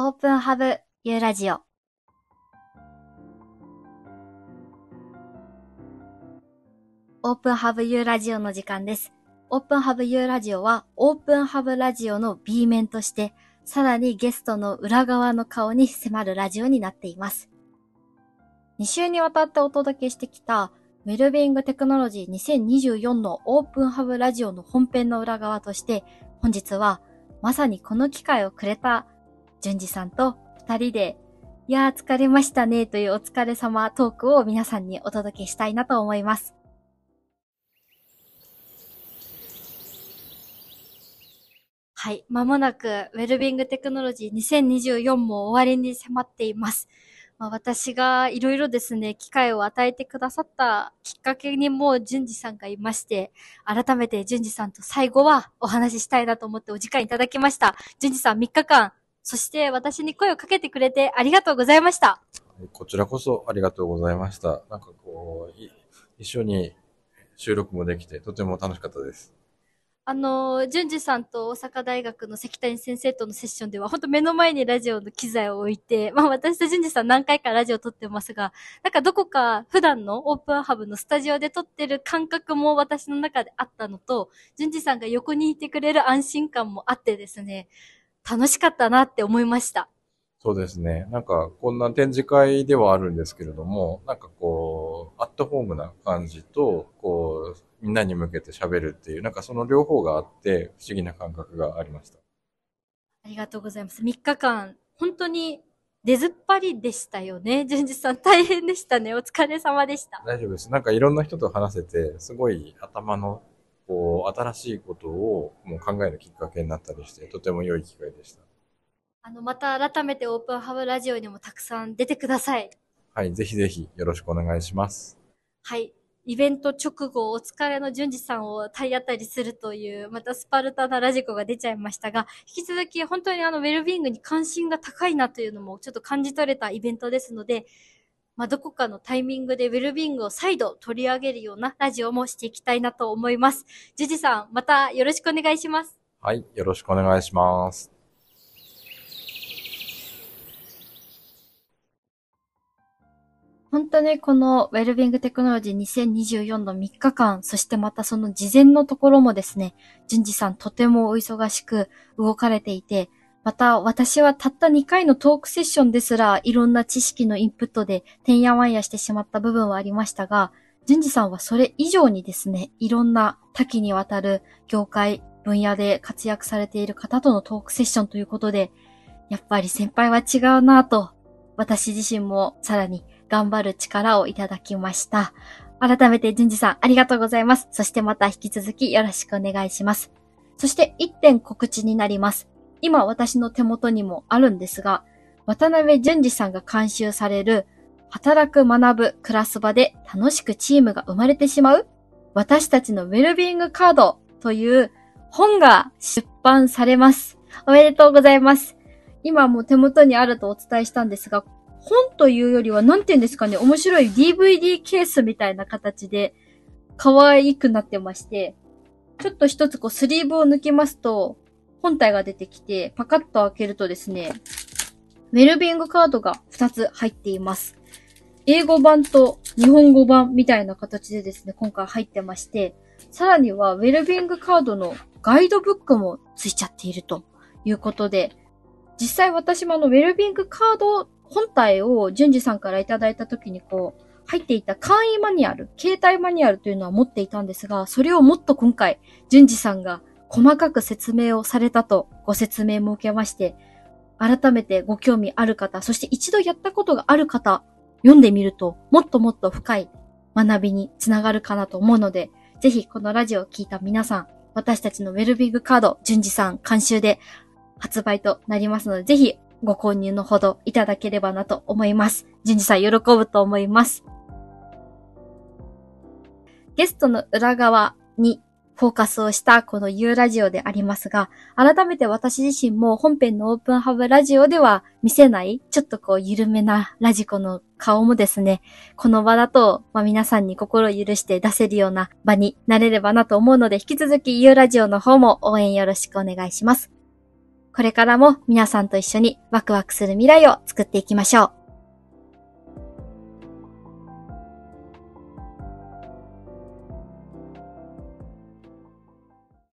オープンハブユーラジオ。オープンハブユーラジオの時間です。オープンハブユーラジオは、オープンハブラジオの B 面として、さらにゲストの裏側の顔に迫るラジオになっています。2週にわたってお届けしてきた、ウェルビングテクノロジー2024のオープンハブラジオの本編の裏側として、本日は、まさにこの機会をくれた、淳二さんと二人で、いやー疲れましたねというお疲れ様トークを皆さんにお届けしたいなと思います。はい。まもなく、ウェルビングテクノロジー2024も終わりに迫っています。まあ、私がいろいろですね、機会を与えてくださったきっかけにも、淳二さんがいまして、改めて淳二さんと最後はお話ししたいなと思ってお時間いただきました。淳二さん3日間、そして私に声をかけてくれてありがとうございました。こちらこそありがとうございました。なんかこう、い一緒に収録もできてとても楽しかったです。あの、淳二さんと大阪大学の関谷先生とのセッションでは、本当目の前にラジオの機材を置いて、まあ私と淳二さん何回かラジオ撮ってますが、なんかどこか普段のオープンハブのスタジオで撮ってる感覚も私の中であったのと、淳二さんが横にいてくれる安心感もあってですね、楽しかったなって思いました。そうですね。なんかこんな展示会ではあるんですけれども、なんかこう、アットホームな感じと、こう、みんなに向けて喋るっていう、なんかその両方があって不思議な感覚がありました。ありがとうございます。3日間、本当に出ずっぱりでしたよね。淳二さん大変でしたね。お疲れ様でした。大丈夫です。なんかいろんな人と話せて、すごい頭の、こう、新しいことをもう考えるきっかけになったりして、とても良い機会でした。あの、また改めてオープンハブラジオにもたくさん出てください。はい、ぜひぜひよろしくお願いします。はい。イベント直後、お疲れの淳二さんを体当たりするという、またスパルタなラジコが出ちゃいましたが、引き続き本当にあの、ウェルビーイングに関心が高いなというのもちょっと感じ取れたイベントですので、まあ、どこかのタイミングでウェルビーイングを再度取り上げるようなラジオもしていきたいなと思います。ジュジさん、またよろしくお願いします。はい、よろしくお願いします。本当にこのウェルビングテクノロジー2024の3日間、そしてまたその事前のところもですね、淳二さんとてもお忙しく動かれていて、また私はたった2回のトークセッションですらいろんな知識のインプットでてんやわんやしてしまった部分はありましたが、淳二さんはそれ以上にですね、いろんな多岐にわたる業界、分野で活躍されている方とのトークセッションということで、やっぱり先輩は違うなぁと、私自身もさらに頑張る力をいただきました。改めて、淳二さん、ありがとうございます。そしてまた引き続きよろしくお願いします。そして、一点告知になります。今、私の手元にもあるんですが、渡辺淳二さんが監修される、働く学ぶクラス場で楽しくチームが生まれてしまう私たちのウェルビングカードという本が出版されます。おめでとうございます。今もう手元にあるとお伝えしたんですが、本というよりは、なんて言うんですかね、面白い DVD ケースみたいな形で、可愛くなってまして、ちょっと一つこうスリーブを抜きますと、本体が出てきて、パカッと開けるとですね、ウェルビングカードが2つ入っています。英語版と日本語版みたいな形でですね、今回入ってまして、さらにはウェルビングカードのガイドブックもついちゃっているということで、実際私もあのウェルビングカード本体を淳二さんからいただいた時にこう、入っていた簡易マニュアル、携帯マニュアルというのは持っていたんですが、それをもっと今回、淳二さんが細かく説明をされたとご説明も受けまして、改めてご興味ある方、そして一度やったことがある方、読んでみると、もっともっと深い学びにつながるかなと思うので、ぜひこのラジオを聞いた皆さん、私たちのウェルビングカード、淳二さん監修で発売となりますので、ぜひご購入のほどいただければなと思います。淳二さん喜ぶと思います。ゲストの裏側にフォーカスをしたこの U ラジオでありますが、改めて私自身も本編のオープンハブラジオでは見せない、ちょっとこう緩めなラジコの顔もですね、この場だと、まあ、皆さんに心を許して出せるような場になれればなと思うので、引き続き U ラジオの方も応援よろしくお願いします。これからも皆さんと一緒にワクワクする未来を作っていきましょう。